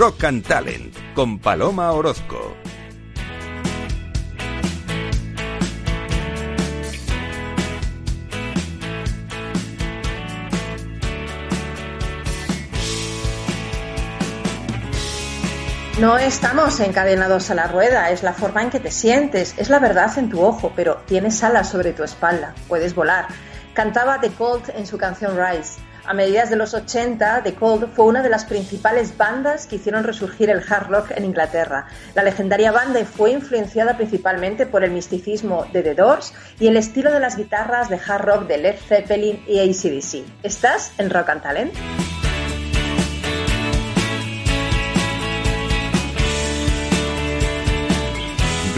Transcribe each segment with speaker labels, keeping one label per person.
Speaker 1: Rock and Talent con Paloma Orozco.
Speaker 2: No estamos encadenados a la rueda, es la forma en que te sientes, es la verdad en tu ojo, pero tienes alas sobre tu espalda, puedes volar. Cantaba The Colt en su canción Rise. A mediados de los 80, The Cold fue una de las principales bandas que hicieron resurgir el hard rock en Inglaterra. La legendaria banda fue influenciada principalmente por el misticismo de The Doors y el estilo de las guitarras de hard rock de Led Zeppelin y ACDC. ¿Estás en Rock and Talent?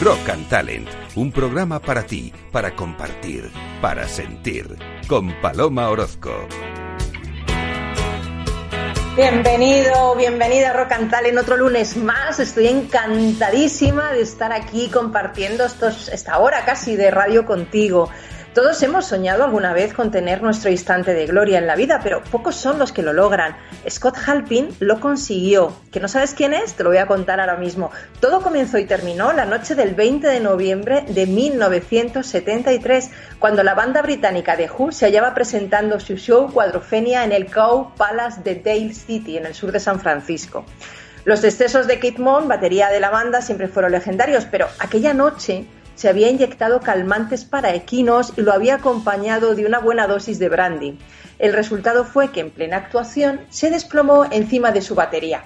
Speaker 1: Rock and Talent, un programa para ti, para compartir, para sentir, con Paloma Orozco.
Speaker 2: Bienvenido, bienvenida a Rock and Talent, otro lunes más. Estoy encantadísima de estar aquí compartiendo estos, esta hora casi de radio contigo. Todos hemos soñado alguna vez con tener nuestro instante de gloria en la vida, pero pocos son los que lo logran. Scott Halpin lo consiguió. ¿Que no sabes quién es? Te lo voy a contar ahora mismo. Todo comenzó y terminó la noche del 20 de noviembre de 1973, cuando la banda británica de Who se hallaba presentando su show Cuadrofenia en el Cow Palace de Dale City, en el sur de San Francisco. Los excesos de Kit Moon, batería de la banda, siempre fueron legendarios, pero aquella noche se había inyectado calmantes para equinos y lo había acompañado de una buena dosis de brandy. El resultado fue que en plena actuación se desplomó encima de su batería.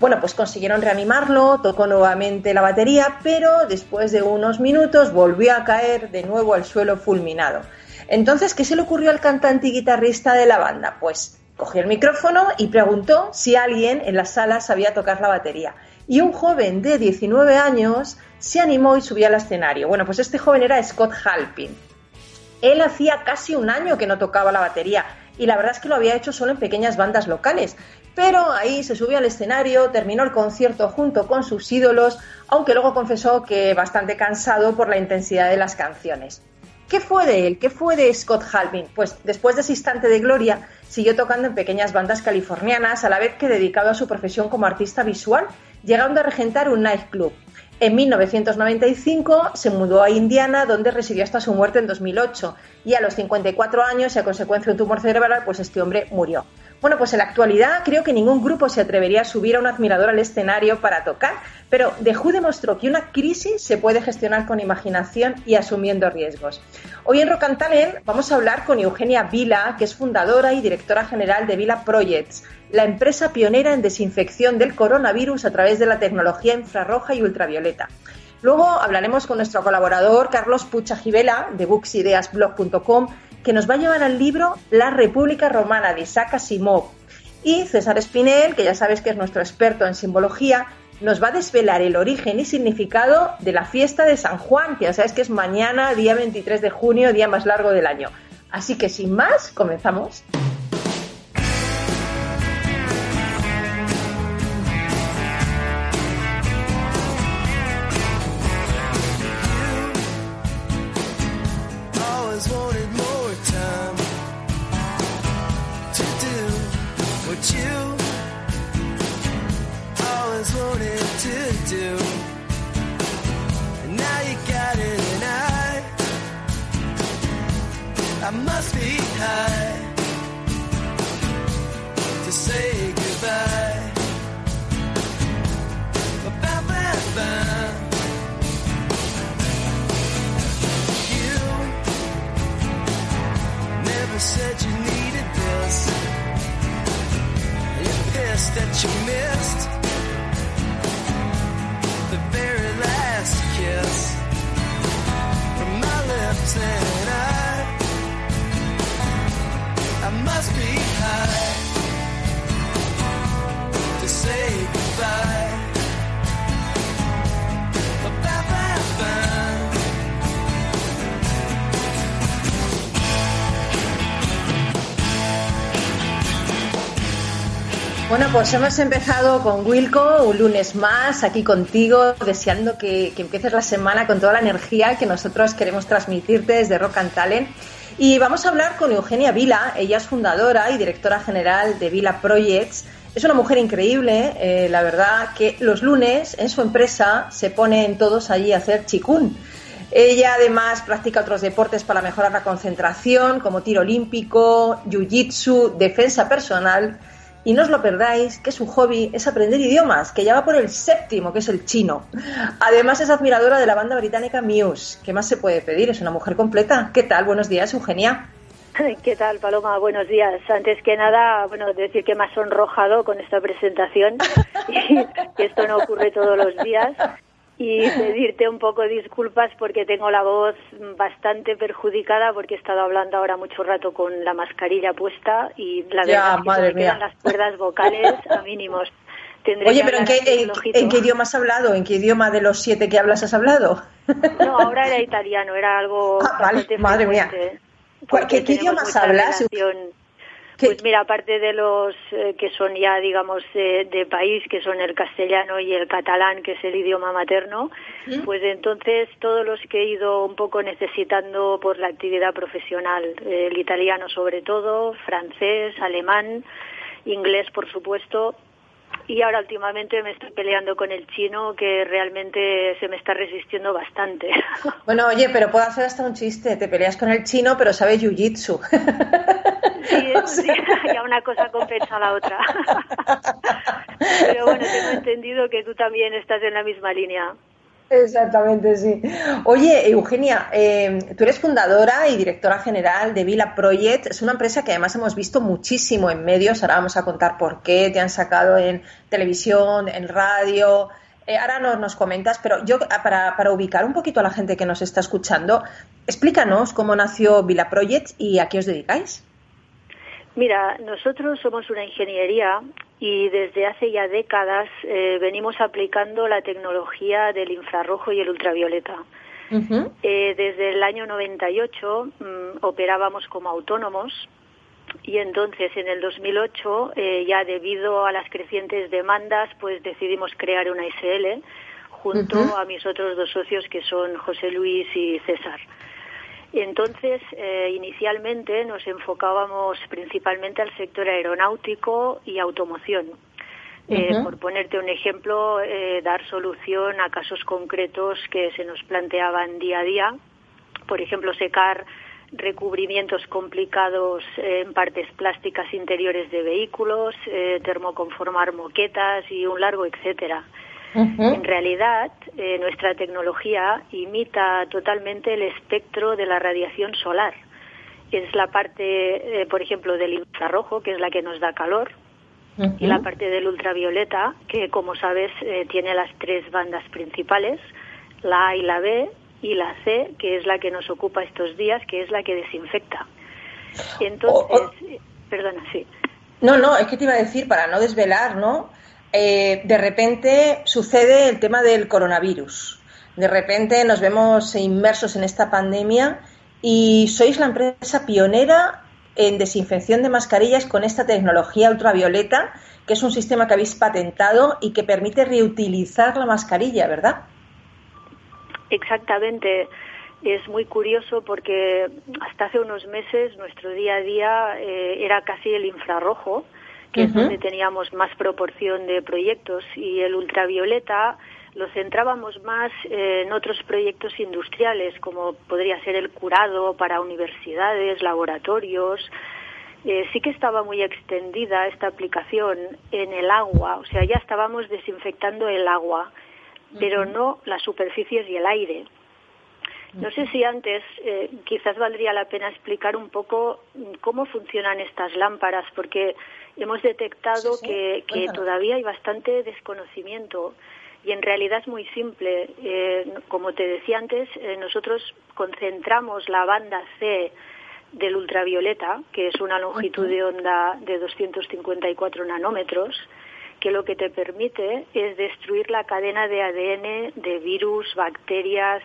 Speaker 2: Bueno, pues consiguieron reanimarlo, tocó nuevamente la batería, pero después de unos minutos volvió a caer de nuevo al suelo fulminado. Entonces, ¿qué se le ocurrió al cantante y guitarrista de la banda? Pues cogió el micrófono y preguntó si alguien en la sala sabía tocar la batería. Y un joven de 19 años se animó y subió al escenario. Bueno, pues este joven era Scott Halpin. Él hacía casi un año que no tocaba la batería y la verdad es que lo había hecho solo en pequeñas bandas locales. Pero ahí se subió al escenario, terminó el concierto junto con sus ídolos, aunque luego confesó que bastante cansado por la intensidad de las canciones. ¿Qué fue de él? ¿Qué fue de Scott Halpin? Pues después de ese instante de gloria, siguió tocando en pequeñas bandas californianas, a la vez que dedicado a su profesión como artista visual, llegando a regentar un nightclub. En 1995 se mudó a Indiana, donde residió hasta su muerte en 2008. Y a los 54 años, y a consecuencia de un tumor cerebral, pues este hombre murió. Bueno, pues en la actualidad creo que ningún grupo se atrevería a subir a un admirador al escenario para tocar, pero The Who demostró que una crisis se puede gestionar con imaginación y asumiendo riesgos. Hoy en Rock vamos a hablar con Eugenia Vila, que es fundadora y directora general de Vila Projects, la empresa pionera en desinfección del coronavirus a través de la tecnología infrarroja y ultravioleta. Luego hablaremos con nuestro colaborador Carlos Pucha Gibela de booksideasblog.com que nos va a llevar al libro La República Romana de Isaac Asimov. Y César Espinel, que ya sabes que es nuestro experto en simbología, nos va a desvelar el origen y significado de la fiesta de San Juan, que ya sabes que es mañana, día 23 de junio, día más largo del año. Así que sin más, comenzamos. Pues hemos empezado con Wilco, un lunes más, aquí contigo, deseando que, empieces la semana con toda la energía que nosotros queremos transmitirte desde Rock and Talent. Y vamos a hablar con Eugenia Vila, ella es fundadora y directora general de Vila Projects, Es una mujer increíble, eh, la verdad, que los lunes en su empresa se ponen todos allí a hacer chikun. Ella además practica otros deportes para mejorar la concentración, como tiro olímpico, jiu-jitsu, defensa personal. Y no os lo perdáis, que su hobby es aprender idiomas, que ya va por el séptimo, que es el chino. Además es admiradora de la banda británica Muse. ¿Qué más se puede pedir? Es una mujer completa. ¿Qué tal? Buenos días, Eugenia.
Speaker 3: ¿Qué tal, Paloma? Buenos días. Antes que nada, bueno, decir que me ha sonrojado con esta presentación y esto no ocurre todos los días y pedirte un poco disculpas porque tengo la voz bastante perjudicada porque he estado hablando ahora mucho rato con la mascarilla puesta y la verdad es que me quedan las cuerdas vocales a mínimos.
Speaker 2: Oye, pero ¿en qué, en, qué, idioma has hablado? ¿En qué idioma de los siete que hablas has hablado?
Speaker 3: No, ahora era italiano, era algo...
Speaker 2: Ah, vale, madre mía. ¿Qué, ¿Qué, idiomas hablas?
Speaker 3: Pues mira, aparte de los eh, que son ya, digamos, de, país, que son el castellano y el catalán, que es el idioma materno, pues entonces todos los que he ido un poco necesitando por la actividad profesional, el italiano sobre todo, francés, alemán, inglés, por supuesto, y ahora últimamente me estoy peleando con el chino que realmente se me está resistiendo bastante.
Speaker 2: Bueno, oye, pero puedo hacer hasta un chiste. Te peleas con el chino, pero sabes jiu-jitsu.
Speaker 3: Sí, sí, ya una cosa compensa a la otra. Pero bueno, tengo entendido que tú también estás en la misma línea.
Speaker 2: Exactamente, sí. Oye, Eugenia, eh, tú eres fundadora y directora general de Vila Project. Es una empresa que además hemos visto muchísimo en medios. Ahora vamos a contar por qué te han sacado en televisión, en radio. Eh, ahora nos, nos comentas, pero yo para, para, ubicar un poquito a la gente que nos está escuchando, explícanos cómo nació Vila Project y a qué os dedicáis.
Speaker 3: Mira, nosotros somos una ingeniería y desde hace ya décadas eh, venimos aplicando la tecnología del infrarrojo y el ultravioleta. eh, desde el año 98 mm, operábamos como autónomos y entonces en el 2008 eh, ya debido a las crecientes demandas pues decidimos crear una SL junto a mis otros dos socios que son José Luis y César. Entonces, eh, inicialmente nos enfocábamos principalmente al sector aeronáutico y automoción. Eh, por ponerte un ejemplo, eh, dar solución a casos concretos que se nos planteaban día a día. Por ejemplo, secar recubrimientos complicados en partes plásticas interiores de vehículos, termoconformar moquetas y un largo etcétera. En realidad, eh, nuestra tecnología imita totalmente el espectro de la radiación solar. Es la parte, eh, por ejemplo, del infrarrojo, que es la que nos da calor, y la parte del ultravioleta, que como sabes eh, tiene las tres bandas principales, la A y la B, y la C, que es la que nos ocupa estos días, que es la que desinfecta. Entonces, perdona, sí.
Speaker 2: No, no, es que te iba a decir, para no desvelar, ¿no? Eh, de repente sucede el tema del coronavirus. De repente nos vemos inmersos en esta pandemia y sois la empresa pionera en desinfección de mascarillas con esta tecnología ultravioleta, que es un sistema que habéis patentado y que permite reutilizar la mascarilla, ¿verdad?
Speaker 3: Exactamente. Es muy curioso porque hasta hace unos meses nuestro día a día eh, era casi el infrarrojo que es donde teníamos más proporción de proyectos, y el ultravioleta lo centrábamos más en otros proyectos industriales, como podría ser el curado para universidades, laboratorios. Eh, sí que estaba muy extendida esta aplicación en el agua, o sea, ya estábamos desinfectando el agua, pero no las superficies y el aire. No sé si antes eh, quizás valdría la pena explicar un poco cómo funcionan estas lámparas, porque hemos detectado que, todavía hay bastante desconocimiento y en realidad es muy simple. Eh, como te decía antes, eh, nosotros concentramos la banda C del ultravioleta, que es una longitud de onda de 254 nanómetros, que lo que te permite es destruir la cadena de ADN de virus, bacterias,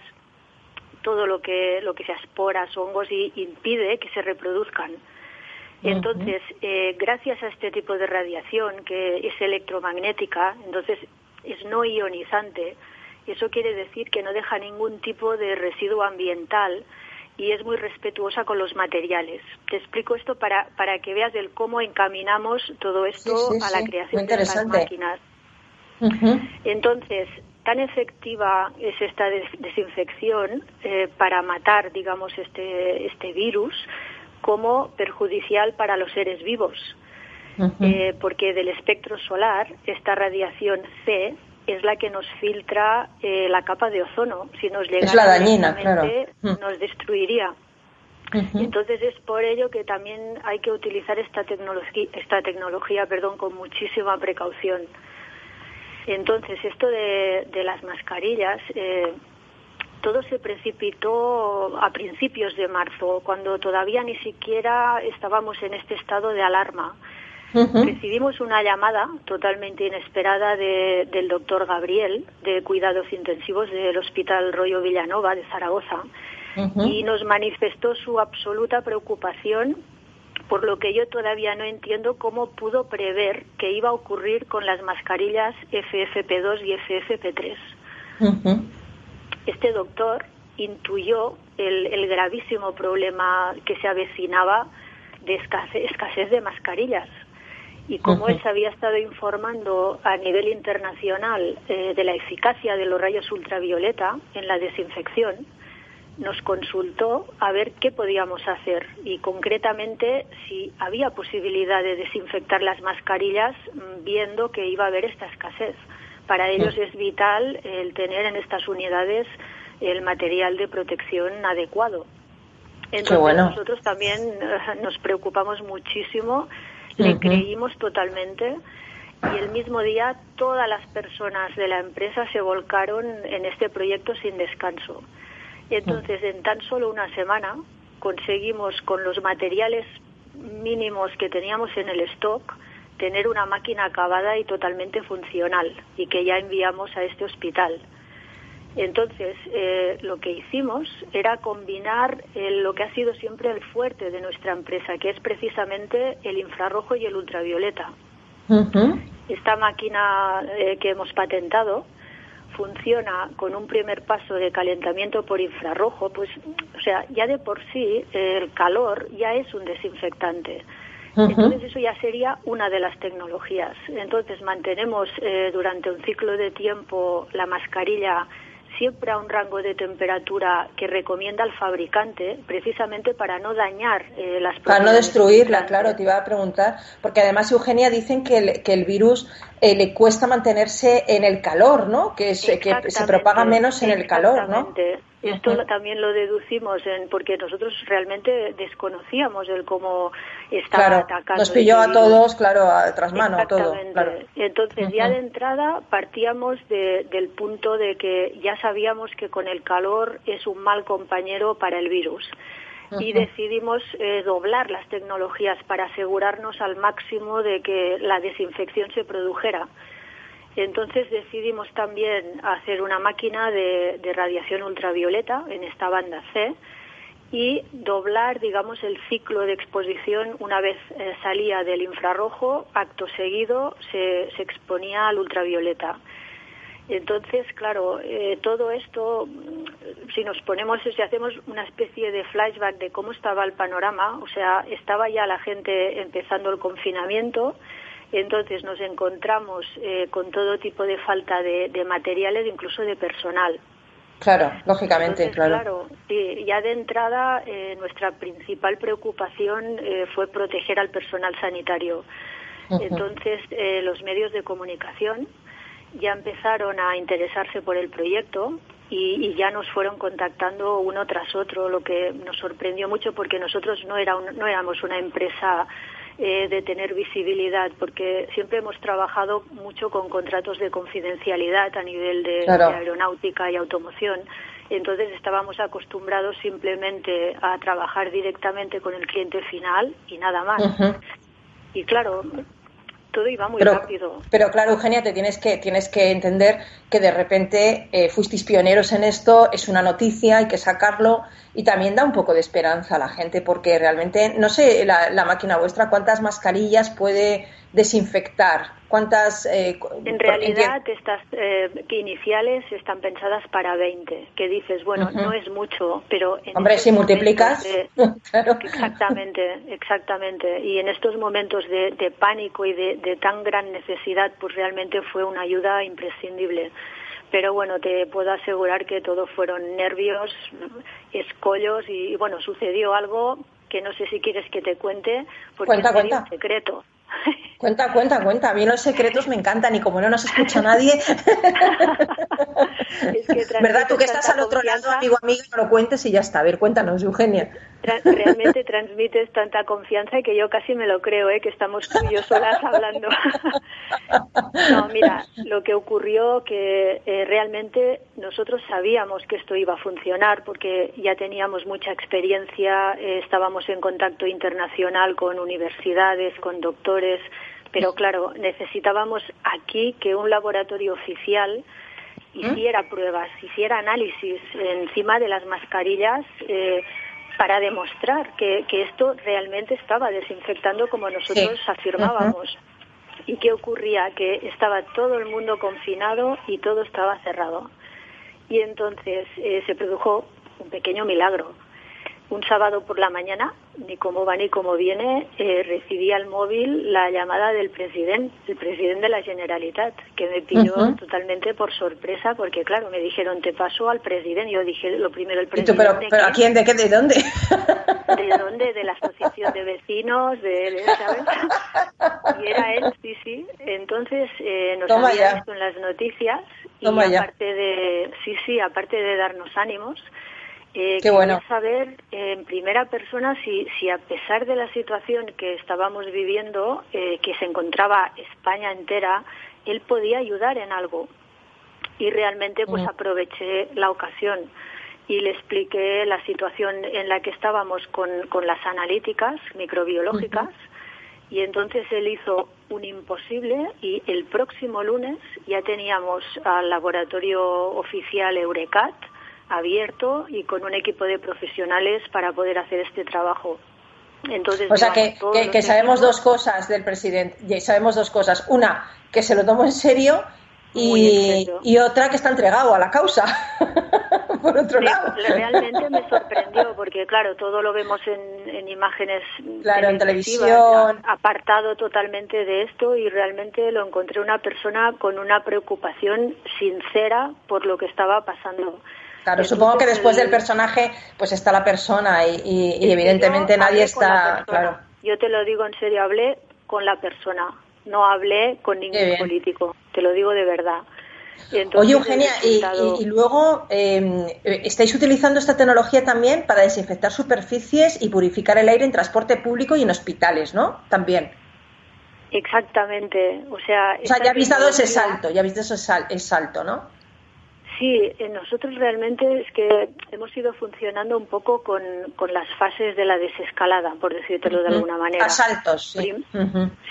Speaker 3: todo lo que, lo que sea esporas, hongos y impide que se reproduzcan. Entonces, eh, gracias a este tipo de radiación que es electromagnética, entonces es no ionizante, eso quiere decir que no deja ningún tipo de residuo ambiental y es muy respetuosa con los materiales. Te explico esto para, para que veas del cómo encaminamos todo esto a la creación de estas máquinas. Entonces, tan efectiva es esta desinfección eh, para matar, digamos, este, este virus como perjudicial para los seres vivos. Eh, porque del espectro solar, esta radiación C es la que nos filtra eh, la capa de ozono. Si nos llegara
Speaker 2: es la dañina, claro.
Speaker 3: nos destruiría. Entonces es por ello que también hay que utilizar esta tecnología, esta tecnología, perdón, con muchísima precaución. Entonces esto de, las mascarillas, eh, todo se precipitó a principios de marzo, cuando todavía ni siquiera estábamos en este estado de alarma. Recibimos una llamada totalmente inesperada del doctor Gabriel, de cuidados intensivos del Hospital Rollo Villanova de Zaragoza, y nos manifestó su absoluta preocupación por lo que yo todavía no entiendo cómo pudo prever que iba a ocurrir con las mascarillas FFP2 y FFP3. Este doctor intuyó el, gravísimo problema que se avecinaba de escasez de mascarillas. Y como él se había estado informando a nivel internacional eh, de la eficacia de los rayos ultravioleta en la desinfección, nos consultó a ver qué podíamos hacer y concretamente si había posibilidad de desinfectar las mascarillas mm, viendo que iba a haber esta escasez. Para ellos es vital el tener en estas unidades el material de protección adecuado. Entonces nosotros también eh, nos preocupamos muchísimo le creímos totalmente y el mismo día todas las personas de la empresa se volcaron en este proyecto sin descanso. Entonces, en tan solo una semana conseguimos con los materiales mínimos que teníamos en el stock tener una máquina acabada y totalmente funcional y que ya enviamos a este hospital. Entonces, eh, lo que hicimos era combinar lo que ha sido siempre el fuerte de nuestra empresa, que es precisamente el infrarrojo y el ultravioleta. Esta máquina eh, que hemos patentado funciona con un primer paso de calentamiento por infrarrojo, pues, o sea, ya de por sí el calor ya es un desinfectante. Entonces eso ya sería una de las tecnologías. Entonces mantenemos eh, durante un ciclo de tiempo la mascarilla siempre a un rango de temperatura que recomienda el fabricante, precisamente para no dañar eh, las
Speaker 2: Para no destruirla, claro, te iba a preguntar, porque además, Eugenia, dicen que el, que el virus eh, le cuesta mantenerse en el calor, ¿no? Que, que se propaga menos en el calor, ¿no?
Speaker 3: Esto también lo deducimos en, porque nosotros realmente desconocíamos el cómo estaba atacando.
Speaker 2: Nos pilló a todos, claro, a tras mano, todo.
Speaker 3: Entonces, ya de entrada partíamos del punto de que ya sabíamos que con el calor es un mal compañero para el virus. Y decidimos eh, doblar las tecnologías para asegurarnos al máximo de que la desinfección se produjera. Entonces decidimos también hacer una máquina de, radiación ultravioleta en esta banda C y doblar, digamos, el ciclo de exposición una vez eh, salía del infrarrojo, acto seguido se, exponía al ultravioleta. Entonces, claro, eh, todo esto, si nos ponemos, si hacemos una especie de flashback de cómo estaba el panorama, o sea, estaba ya la gente empezando el confinamiento, entonces nos encontramos eh, con todo tipo de falta de, materiales, incluso de personal.
Speaker 2: Claro, lógicamente, claro.
Speaker 3: Claro, ya de entrada eh, nuestra principal preocupación eh, fue proteger al personal sanitario. Entonces los medios de comunicación ya empezaron a interesarse por el proyecto y, y, ya nos fueron contactando uno tras otro, lo que nos sorprendió mucho porque nosotros no, era no éramos una empresa eh, de tener visibilidad, porque siempre hemos trabajado mucho con contratos de confidencialidad a nivel de, aeronáutica y automoción. Entonces estábamos acostumbrados simplemente a trabajar directamente con el cliente final y nada más. Y claro, todo iba muy rápido.
Speaker 2: Pero claro, Eugenia, te tienes que, tienes que entender que de repente eh, fuisteis pioneros en esto, es una noticia, hay que sacarlo y también da un poco de esperanza a la gente porque realmente, no sé, la, máquina vuestra, cuántas mascarillas puede desinfectar? ¿Cuántas?
Speaker 3: Eh, en realidad, estas eh, iniciales están pensadas para 20, que dices, bueno, no es mucho, pero...
Speaker 2: Hombre, si multiplicas...
Speaker 3: Exactamente, exactamente. Y en estos momentos de, pánico y de, tan gran necesidad, pues realmente fue una ayuda imprescindible pero bueno, te puedo asegurar que todo fueron nervios, escollos y, bueno, sucedió algo que no sé si quieres que te cuente porque
Speaker 2: cuenta,
Speaker 3: es
Speaker 2: cuenta.
Speaker 3: un secreto.
Speaker 2: Cuenta, cuenta, cuenta. A mí los secretos me encantan y como no nos escucha nadie. ¿Verdad? Tú que estás al otro lado, amigo, amigo, no lo cuentes y ya está. A ver, cuéntanos, Eugenia.
Speaker 3: realmente transmites tanta confianza que yo casi me lo creo, ¿eh? que estamos tú y yo solas hablando. no, mira, lo que ocurrió que eh, realmente nosotros sabíamos que esto iba a funcionar porque ya teníamos mucha experiencia, eh, estábamos en contacto internacional con universidades, con doctores, pero claro, necesitábamos aquí que un laboratorio oficial hiciera pruebas, hiciera análisis encima de las mascarillas eh, para demostrar que, esto realmente estaba desinfectando como nosotros afirmábamos. ¿Y qué ocurría? Que estaba todo el mundo confinado y todo estaba cerrado. Y entonces eh, se produjo un pequeño milagro un sábado por la mañana, ni cómo va ni cómo viene, eh, recibí al móvil la llamada del presidente, el presidente de la Generalitat, que me pidió totalmente por sorpresa, porque claro, me dijeron, te paso al presidente. Yo dije, lo primero, el presidente.
Speaker 2: pero, pero ¿a quién? ¿De qué? ¿De dónde?
Speaker 3: ¿De dónde? De la asociación de vecinos, de, ¿sabes? Y era él, sí, sí. Entonces eh, nos había visto en las noticias y aparte de, sí, sí, aparte de darnos ánimos, eh, Qué bueno. saber en primera persona si, si a pesar de la situación que estábamos viviendo, eh, que se encontraba España entera, él podía ayudar en algo. Y realmente pues aproveché la ocasión y le expliqué la situación en la que estábamos con, con las analíticas microbiológicas. Y entonces él hizo un imposible y el próximo lunes ya teníamos al laboratorio oficial Eurecat, abierto y con un equipo de profesionales para poder hacer este trabajo.
Speaker 2: Entonces, o sea que, que, sabemos dos cosas del presidente, sabemos dos cosas. Una, que se lo tomó en serio y, y, otra que está entregado a la causa. Por otro lado.
Speaker 3: Realmente me sorprendió porque, claro, todo lo vemos en, en imágenes.
Speaker 2: Claro, en televisión.
Speaker 3: Apartado totalmente de esto y realmente lo encontré una persona con una preocupación sincera por lo que estaba pasando.
Speaker 2: Claro, supongo que después del personaje pues está la persona y, evidentemente nadie está... Claro.
Speaker 3: Yo te lo digo en serio, hablé con la persona, no hablé con ningún político, te lo digo de verdad.
Speaker 2: Oye, Eugenia, y, luego em, estáis utilizando esta tecnología también para desinfectar superficies y purificar el aire en transporte público y en hospitales, ¿no? También.
Speaker 3: Exactamente, o sea...
Speaker 2: O sea, ya habéis dado ese salto, ya habéis dado ese salto, ¿no?
Speaker 3: Sí, nosotros realmente es que hemos ido funcionando un poco con, con las fases de la desescalada, por decírtelo de alguna manera.
Speaker 2: Asaltos, sí.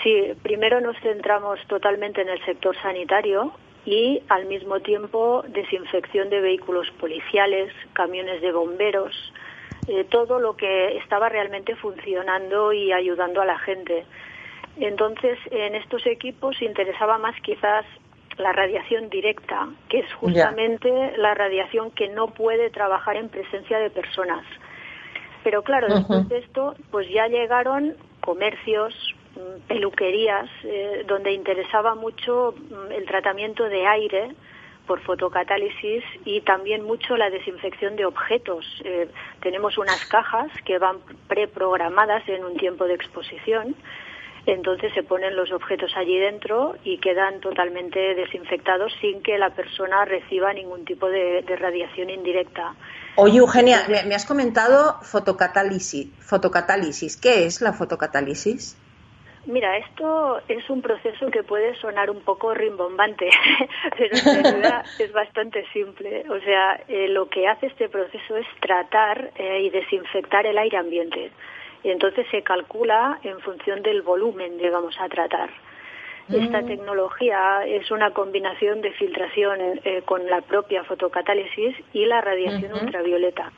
Speaker 3: sí, primero nos centramos totalmente en el sector sanitario y al mismo tiempo desinfección de vehículos policiales, camiones de bomberos, eh, todo lo que estaba realmente funcionando y ayudando a la gente. Entonces, en estos equipos interesaba más quizás la radiación directa, que es justamente la radiación que no puede trabajar en presencia de personas. Pero claro, después de esto, pues ya llegaron comercios, mm, peluquerías, eh, donde interesaba mucho mm, el tratamiento de aire por fotocatálisis y también mucho la desinfección de objetos. Eh, tenemos unas cajas que van preprogramadas en un tiempo de exposición entonces se ponen los objetos allí dentro y quedan totalmente desinfectados sin que la persona reciba ningún tipo de, radiación indirecta.
Speaker 2: Oye, Eugenia, me, has comentado fotocatálisis. fotocatálisis. ¿Qué es la fotocatálisis?
Speaker 3: Mira, esto es un proceso que puede sonar un poco rimbombante, pero en realidad es bastante simple. O sea, eh, lo que hace este proceso es tratar eh, y desinfectar el aire ambiente y entonces se calcula en función del volumen, digamos, a tratar. Esta mm. tecnología es una combinación de filtración eh, con la propia fotocatálisis y la radiación ultravioleta.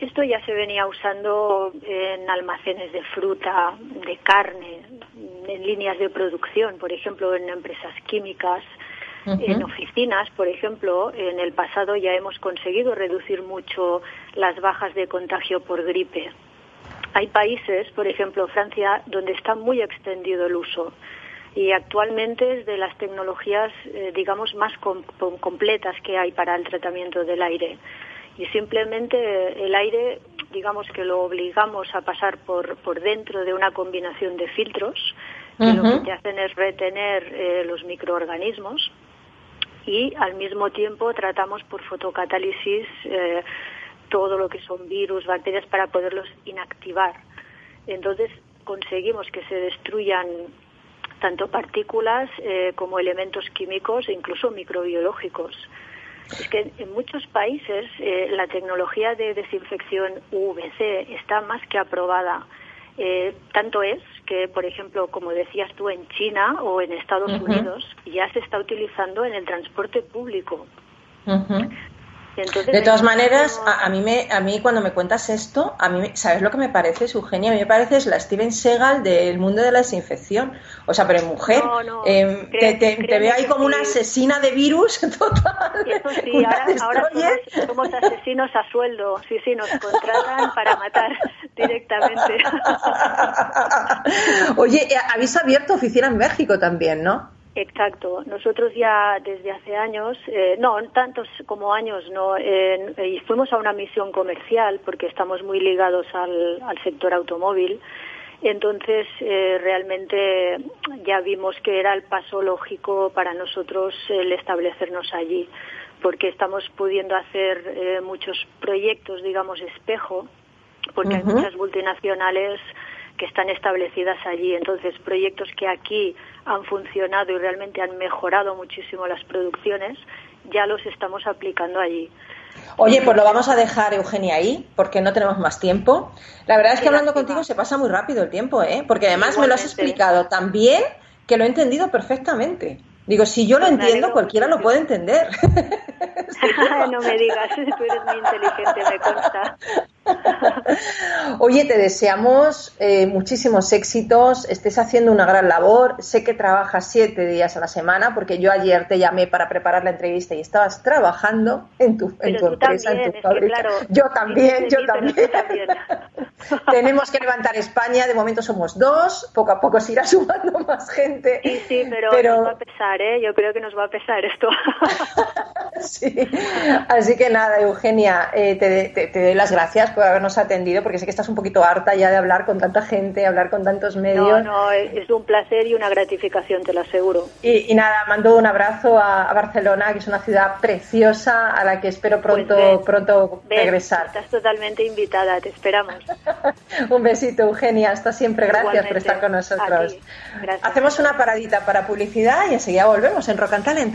Speaker 3: Esto ya se venía usando en almacenes de fruta, de carne, en líneas de producción, por ejemplo, en empresas químicas, en oficinas, por ejemplo, en el pasado ya hemos conseguido reducir mucho las bajas de contagio por gripe. Hay países, por ejemplo Francia, donde está muy extendido el uso y actualmente es de las tecnologías, eh, digamos, más completas que hay para el tratamiento del aire. Y simplemente el aire, digamos que lo obligamos a pasar por, por dentro de una combinación de filtros que lo que te hacen es retener eh, los microorganismos y al mismo tiempo tratamos por fotocatálisis eh, todo lo que son virus, bacterias para poderlos inactivar. Entonces conseguimos que se destruyan tanto partículas eh, como elementos químicos e incluso microbiológicos. Es que en muchos países eh, la tecnología de desinfección UVC está más que aprobada. Eh, tanto es que, por ejemplo, como decías tú, en China o en Estados Unidos ya se está utilizando en el transporte público
Speaker 2: de todas maneras, a, mí me, a mí cuando me cuentas esto, a mí, ¿sabes lo que me parece, Eugenia? A mí me parece es la Steven Seagal del mundo de la desinfección. O sea, pero mujer, em, te, veo ahí como una asesina de virus total.
Speaker 3: Eso sí, ahora, somos, asesinos a sueldo. Sí, sí, nos contratan para matar directamente.
Speaker 2: Oye, eh, habéis abierto oficina en México también, ¿no?
Speaker 3: Exacto. Nosotros ya desde hace años, eh, no tantos como años, no, y fuimos a una misión comercial porque estamos muy ligados al, sector automóvil. Entonces, eh, realmente ya vimos que era el paso lógico para nosotros el establecernos allí, porque estamos pudiendo hacer eh, muchos proyectos, digamos, espejo, porque hay muchas multinacionales que están establecidas allí. Entonces, proyectos que aquí han funcionado y realmente han mejorado muchísimo las producciones, ya los estamos aplicando allí.
Speaker 2: Oye, pues lo vamos a dejar, Eugenia, ahí, porque no tenemos más tiempo. La verdad es que hablando contigo se pasa muy rápido el tiempo, ¿eh? Porque además me lo has explicado tan bien que lo he entendido perfectamente. Digo, si yo lo entiendo, cualquiera lo puede entender.
Speaker 3: no me digas, tú eres muy inteligente, me consta.
Speaker 2: Oye, te deseamos eh, muchísimos éxitos, estés haciendo una gran labor. Sé que trabajas siete días a la semana, porque yo ayer te llamé para preparar la entrevista y estabas trabajando en tu, en tu empresa, en tu fábrica. yo también, yo también. Tenemos que levantar España, de momento somos dos, poco a poco se irá sumando más gente.
Speaker 3: Sí, sí, pero, nos va a pesar, ¿eh? Yo creo que nos va a pesar esto.
Speaker 2: sí, así que nada, Eugenia, eh, te, te doy las gracias por habernos atendido, porque sé que estás un poquito harta ya de hablar con tanta gente, hablar con tantos medios.
Speaker 3: No, no, es un placer y una gratificación, te lo aseguro.
Speaker 2: Y, nada, mando un abrazo a, Barcelona, que es una ciudad preciosa a la que espero pues pronto, pronto regresar.
Speaker 3: Estás totalmente invitada, te esperamos.
Speaker 2: un besito, Eugenia, hasta siempre. Gracias por estar con nosotros. Hacemos una paradita para publicidad y enseguida volvemos en Rock and Talent.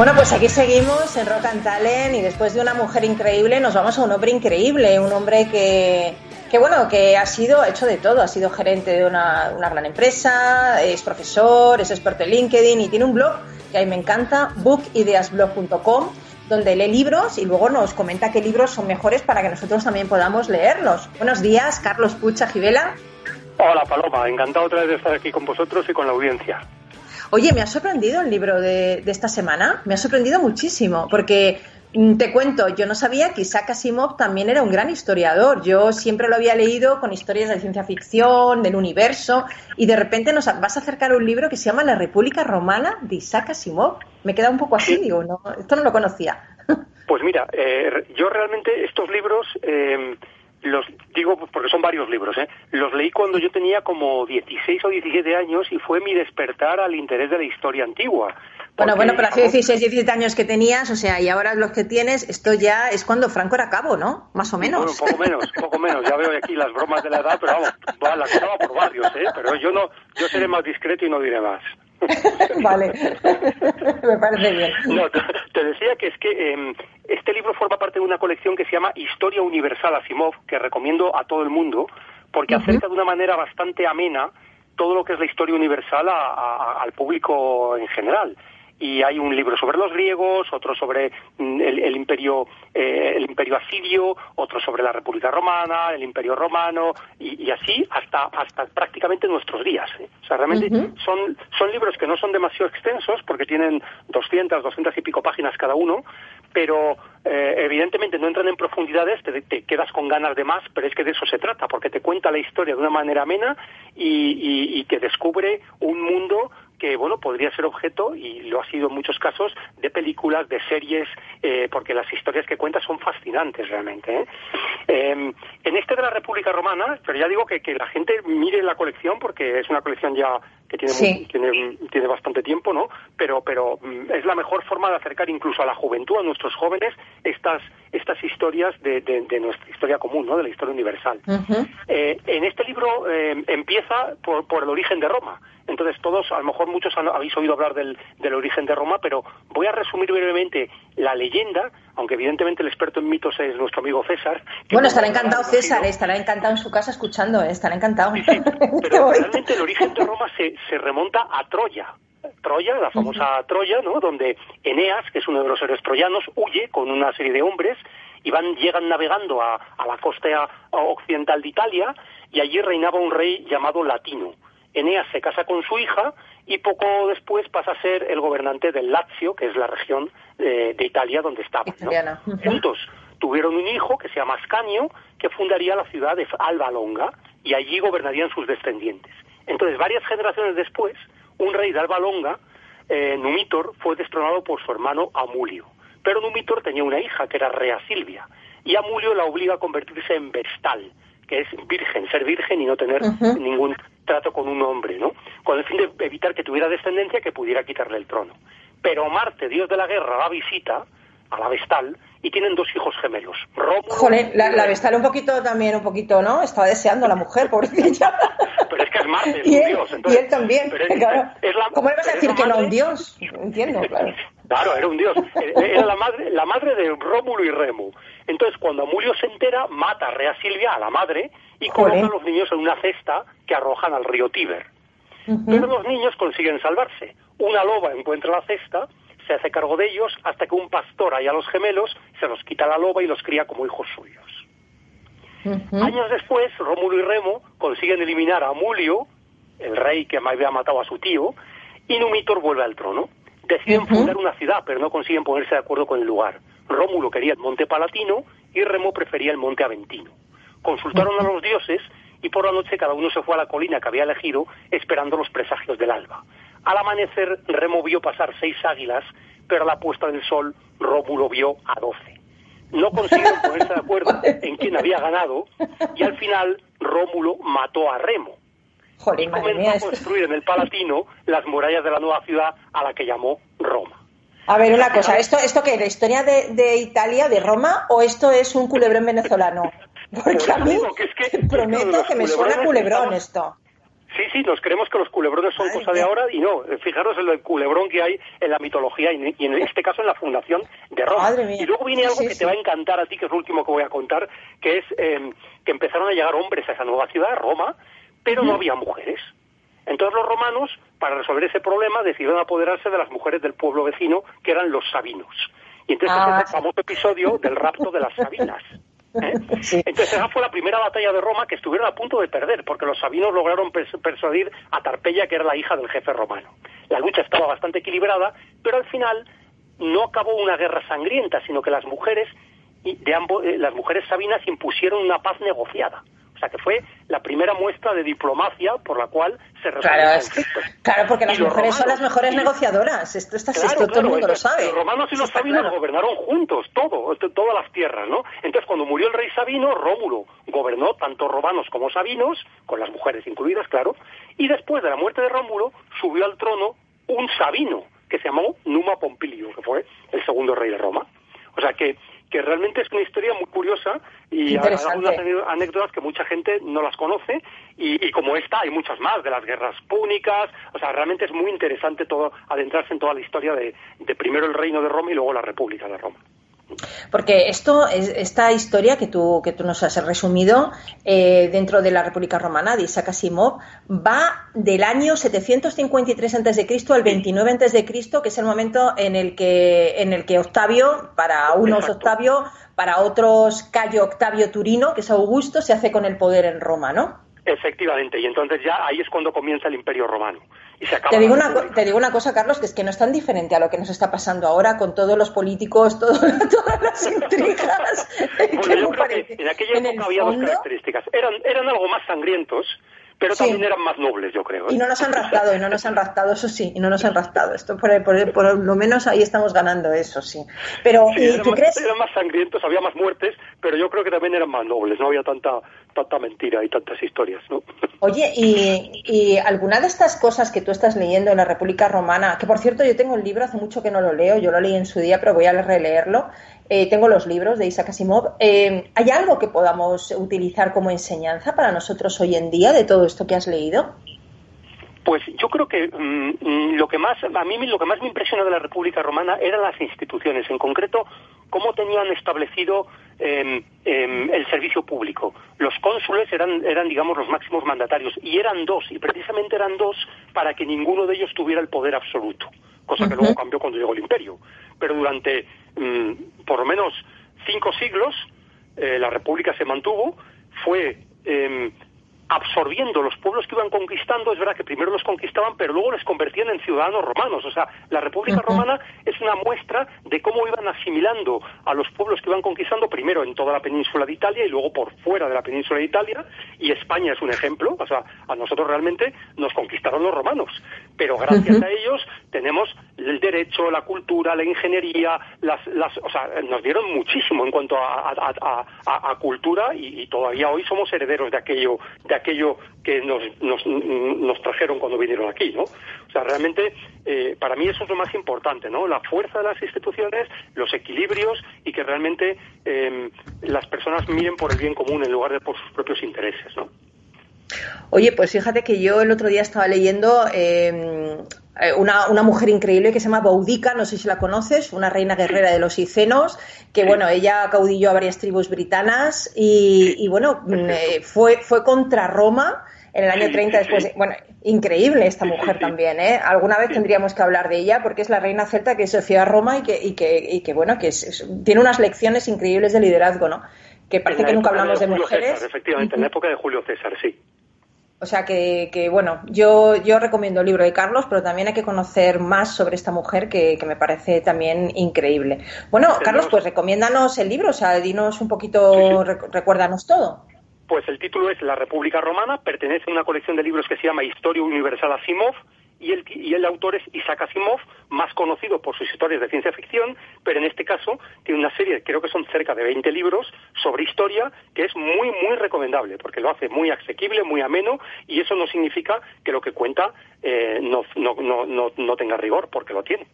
Speaker 2: Bueno, pues aquí seguimos en Rock and Talent y después de una mujer increíble nos vamos a un hombre increíble, un hombre que, que bueno, que ha sido hecho de todo, ha sido gerente de una, una gran empresa, es profesor, es experto en LinkedIn y tiene un blog que a mí me encanta, bookideasblog.com, donde lee libros y luego nos comenta qué libros son mejores para que nosotros también podamos leerlos. Buenos días, Carlos Pucha Givela.
Speaker 4: Hola Paloma, encantado otra vez de estar aquí con vosotros y con la audiencia.
Speaker 2: Oye, me ha sorprendido el libro de, esta semana, me ha sorprendido muchísimo, porque mm, te cuento, yo no sabía que Isaac Asimov también era un gran historiador. Yo siempre lo había leído con historias de ciencia ficción, del universo, y de repente nos vas a acercar un libro que se llama La República Romana de Isaac Asimov. Me queda un poco así, digo, no, esto no lo conocía.
Speaker 4: Pues mira, eh, yo realmente estos libros eh, los digo porque son varios libros, ¿eh? Los leí cuando yo tenía como 16 o 17 años y fue mi despertar al interés de la historia antigua.
Speaker 2: Bueno, bueno, pero hace 16, 17 años que tenías, o sea, y ahora los que tienes, esto ya es cuando Franco era cabo, ¿no? Más o menos.
Speaker 4: Bueno, poco menos, poco menos. Ya veo aquí las bromas de la edad, pero vamos, la cosa por varios, ¿eh? Pero yo no, yo seré más discreto y no diré más.
Speaker 2: vale, me parece bien.
Speaker 4: No, te decía que es que em, este libro forma parte de una colección que se llama Historia Universal Asimov, que recomiendo a todo el mundo, porque acerca de una manera bastante amena todo lo que es la historia universal al público en general y hay un libro sobre los griegos, otro sobre mm, el, imperio eh, el imperio asirio, otro sobre la República Romana, el imperio romano y, así hasta hasta prácticamente nuestros días. ¿eh? O sea, realmente son son libros que no son demasiado extensos porque tienen 200, 200 y pico páginas cada uno, pero eh, evidentemente no entran en profundidades, te, te, quedas con ganas de más, pero es que de eso se trata, porque te cuenta la historia de una manera amena y, y que descubre un mundo que bueno podría ser objeto y lo ha sido en muchos casos de películas de series eh, porque las historias que cuenta son fascinantes realmente ¿eh? Em, en este de la República Romana pero ya digo que, que la gente mire la colección porque es una colección ya que tiene, tiene, tiene bastante tiempo no pero pero mm, es la mejor forma de acercar incluso a la juventud a nuestros jóvenes estas estas historias de, de, nuestra historia común no de la historia universal eh, en este libro empieza por, por el origen de Roma entonces todos, a lo mejor muchos habéis oído hablar del, origen de Roma, pero voy a resumir brevemente la leyenda, aunque evidentemente el experto en mitos es nuestro amigo César.
Speaker 2: Bueno, estará encantado César, estará encantado en su casa escuchando, ¿eh? estará encantado.
Speaker 4: pero realmente el origen de Roma se, se remonta a Troya, Troya, la famosa Troya, ¿no? Donde Eneas, que es uno de los héroes troyanos, huye con una serie de hombres y van, llegan navegando a, a la costa occidental de Italia y allí reinaba un rey llamado Latino. Eneas se casa con su hija y poco después pasa a ser el gobernante del Lazio, que es la región de, Italia donde estaba. Juntos tuvieron un hijo que se llama Ascanio, que fundaría la ciudad de Alba Longa y allí gobernarían sus descendientes. Entonces, varias generaciones después, un rey de Alba Longa, eh, Numitor, fue destronado por su hermano Amulio. Pero Numitor tenía una hija que era Rea Silvia y Amulio la obliga a convertirse en Vestal, que es virgen, ser virgen y no tener ningún trato con un hombre, ¿no? Con el fin de evitar que tuviera descendencia que pudiera quitarle el trono. pero Marte, dios de la guerra, la visita a la Vestal y tienen dos hijos gemelos.
Speaker 2: Joder, la, la, Vestal un poquito también, un poquito, ¿no? Estaba deseando a la mujer, pobrecilla.
Speaker 4: pero es que es Marte, es
Speaker 2: y
Speaker 4: un
Speaker 2: él,
Speaker 4: dios.
Speaker 2: y él también, claro. ¿Cómo le vas a decir que no a un dios? Entiendo, claro.
Speaker 4: Claro, era un dios. Era la madre, la madre de Rómulo y Remo. Entonces, cuando Amulio se entera, mata a Rea Silvia, a la madre, y coloca a los niños en una cesta que arrojan al río Tíber. Pero los niños consiguen salvarse. Una loba encuentra la cesta, se hace cargo de ellos, hasta que un pastor haya a los gemelos, se los quita la loba y los cría como hijos suyos. Años después, Rómulo y Remo consiguen eliminar a Amulio, el rey que había matado a su tío, y Numitor vuelve al trono. Deciden fundar una ciudad, pero no consiguen ponerse de acuerdo con el lugar. Rómulo quería el monte Palatino y Remo prefería el monte Aventino. Consultaron a los dioses y por la noche cada uno se fue a la colina que había elegido esperando los presagios del alba. Al amanecer Remo vio pasar seis águilas, pero a la puesta del sol Rómulo vio a doce. No consiguieron ponerse de acuerdo en quién había ganado y al final Rómulo mató a Remo.
Speaker 2: Joder,
Speaker 4: y comenzó a construir en el Palatino las murallas de la nueva ciudad a la que llamó Roma.
Speaker 2: A ver, una cosa, ¿esto, esto qué? ¿La historia de, de Italia, de Roma, o esto es un culebrón venezolano? Porque a mí
Speaker 4: que es que,
Speaker 2: te prometo que me suena culebrón esto.
Speaker 4: Sí, sí, nos creemos que los culebrones son cosa de ahora y no. Fijaros en el culebrón que hay en la mitología y en este caso en la fundación de Roma. Y luego viene algo que te va a encantar a ti, que es lo último que voy a contar, que es eh, que empezaron a llegar hombres a esa nueva ciudad, Roma, pero no había mujeres. Entonces los romanos, para resolver ese problema, decidieron apoderarse de las mujeres del pueblo vecino, que eran los sabinos. Y entonces ah. es el famoso episodio del rapto de las sabinas. Entonces esa fue la primera batalla de Roma que estuvieron a punto de perder, porque los sabinos lograron persuadir a Tarpeya, que era la hija del jefe romano. La lucha estaba bastante equilibrada, pero al final no acabó una guerra sangrienta, sino que las mujeres de ambos, eh, las mujeres sabinas impusieron una paz negociada. O sea, que fue la primera muestra de diplomacia por la cual se resolvió
Speaker 2: claro,
Speaker 4: el conflicto.
Speaker 2: Claro, porque las mujeres son las mejores negociadoras. Esto, está,
Speaker 4: claro,
Speaker 2: esto todo el mundo
Speaker 4: lo
Speaker 2: sabe.
Speaker 4: Los romanos y los sabinos claro. gobernaron juntos, todo, todas las tierras, ¿no? Entonces, cuando murió el rey Sabino, Rómulo gobernó tanto romanos como sabinos, con las mujeres incluidas, claro, y después de la muerte de Rómulo, subió al trono un sabino, que se llamó Numa Pompilio, que fue el segundo rey de Roma. O sea que que realmente es una historia muy curiosa y hay algunas anécdotas que mucha gente no las conoce y, y, como esta hay muchas más de las guerras púnicas, o sea, realmente es muy interesante todo adentrarse en toda la historia de, de primero el reino de Roma y luego la República de Roma.
Speaker 2: Porque esto, esta historia que tú, que tú nos has resumido eh, dentro de la República Romana de Isaac Asimov va del año 753 a.C. al 29 a.C., que es el momento en el que, en el que Octavio, para unos
Speaker 4: Exacto.
Speaker 2: Octavio, para otros Cayo Octavio Turino, que es Augusto, se hace con el poder en Roma, ¿no?
Speaker 4: Efectivamente, y entonces ya ahí es cuando comienza el Imperio Romano. Y se acaba
Speaker 2: Te digo, una, te digo una cosa, Carlos, que es que no es tan diferente a lo que nos está pasando ahora con todos los políticos, todo- todas las intrigas.
Speaker 4: Bueno, yo creo que en aquella
Speaker 2: En
Speaker 4: época había dos características. Eran, eran algo más sangrientos, pero
Speaker 2: Sí.
Speaker 4: también eran más nobles, yo creo. ¿eh?
Speaker 2: Y no nos han raptado, y no nos han raptado, eso sí, y no nos han raptado. Esto por, por- por lo menos ahí estamos ganando, eso sí. Pero,
Speaker 4: Sí,
Speaker 2: ¿y
Speaker 4: eran,
Speaker 2: tú
Speaker 4: más,
Speaker 2: crees?
Speaker 4: eran más sangrientos, había más muertes, pero yo creo que también eran más nobles, no había tanta tanta mentira y tantas historias, ¿no?
Speaker 2: Oye, y, y alguna de estas cosas que tú estás leyendo en la República Romana, que por cierto yo tengo el libro, hace mucho que no lo leo, yo lo leí en su día, pero voy a releerlo. Eh, tengo los libros de Isaac Asimov. Eh, ¿Hay algo que podamos utilizar como enseñanza para nosotros hoy en día de todo esto que has leído?
Speaker 4: Pues yo creo que mm, lo que más a mí lo que más me impresiona de la República Romana eran las instituciones, en concreto cómo tenían establecido eh, eh, el servicio público. Los cónsules eran eran digamos los máximos mandatarios y eran dos y precisamente eran dos para que ninguno de ellos tuviera el poder absoluto, cosa que luego cambió cuando llegó el Imperio. Pero durante mm, por lo menos cinco siglos eh, la República se mantuvo, fue eh, absorbiendo los pueblos que iban conquistando, es verdad que primero los conquistaban, pero luego les convertían en ciudadanos romanos. O sea, la República. Romana es una muestra de cómo iban asimilando a los pueblos que iban conquistando, primero en toda la península de Italia y luego por fuera de la península de Italia, y España es un ejemplo. O sea, a nosotros realmente nos conquistaron los romanos, pero gracias a ellos tenemos el derecho, la cultura, la ingeniería, las, las, o sea, nos dieron muchísimo en cuanto a, a- a- a- a cultura y, y todavía hoy somos herederos de aquello, de aquello que nos, nos, nos, trajeron cuando vinieron aquí, ¿no? O sea, realmente eh, para mí eso es lo más importante, ¿no? La fuerza de las instituciones, los equilibrios y que realmente em, las personas miren por el bien común en lugar de por sus propios intereses, ¿no?
Speaker 2: Oye, pues fíjate que yo el otro día estaba leyendo em, eh, una, una, mujer increíble que se llama Boudica, no sé si la conoces, una reina guerrera de los Icenos, que bueno, ella caudilló a varias tribus britanas y, bueno, mm, eh, fue, fue contra Roma en el año 30 después. bueno, increíble esta mujer también, ¿eh? Alguna vez tendríamos que hablar de ella porque es la reina celta que se fue a Roma y que, y que, y que bueno, que tiene unas lecciones increíbles de liderazgo, ¿no? Que parece que nunca hablamos de, mujeres.
Speaker 4: efectivamente, en la época de Julio César, sí.
Speaker 2: O sea que, que, bueno, yo, yo recomiendo el libro de Carlos, pero también hay que conocer más sobre esta mujer que, que me parece también increíble. Bueno, Carlos, pues recomiéndanos el libro, o sea, dinos un poquito, recuérdanos todo.
Speaker 4: Pues el título es La República Romana, pertenece a una colección de libros que se llama Historia Universal Asimov, y el, y el autor es Isaac Asimov, más conocido por sus historias de ciencia ficción, pero en este caso tiene una serie, creo que son cerca de 20 libros sobre historia, que es muy, muy recomendable, porque lo hace muy asequible, muy ameno, y eso no significa que lo que cuenta eh, no, no, no, no, tenga rigor, porque lo tiene.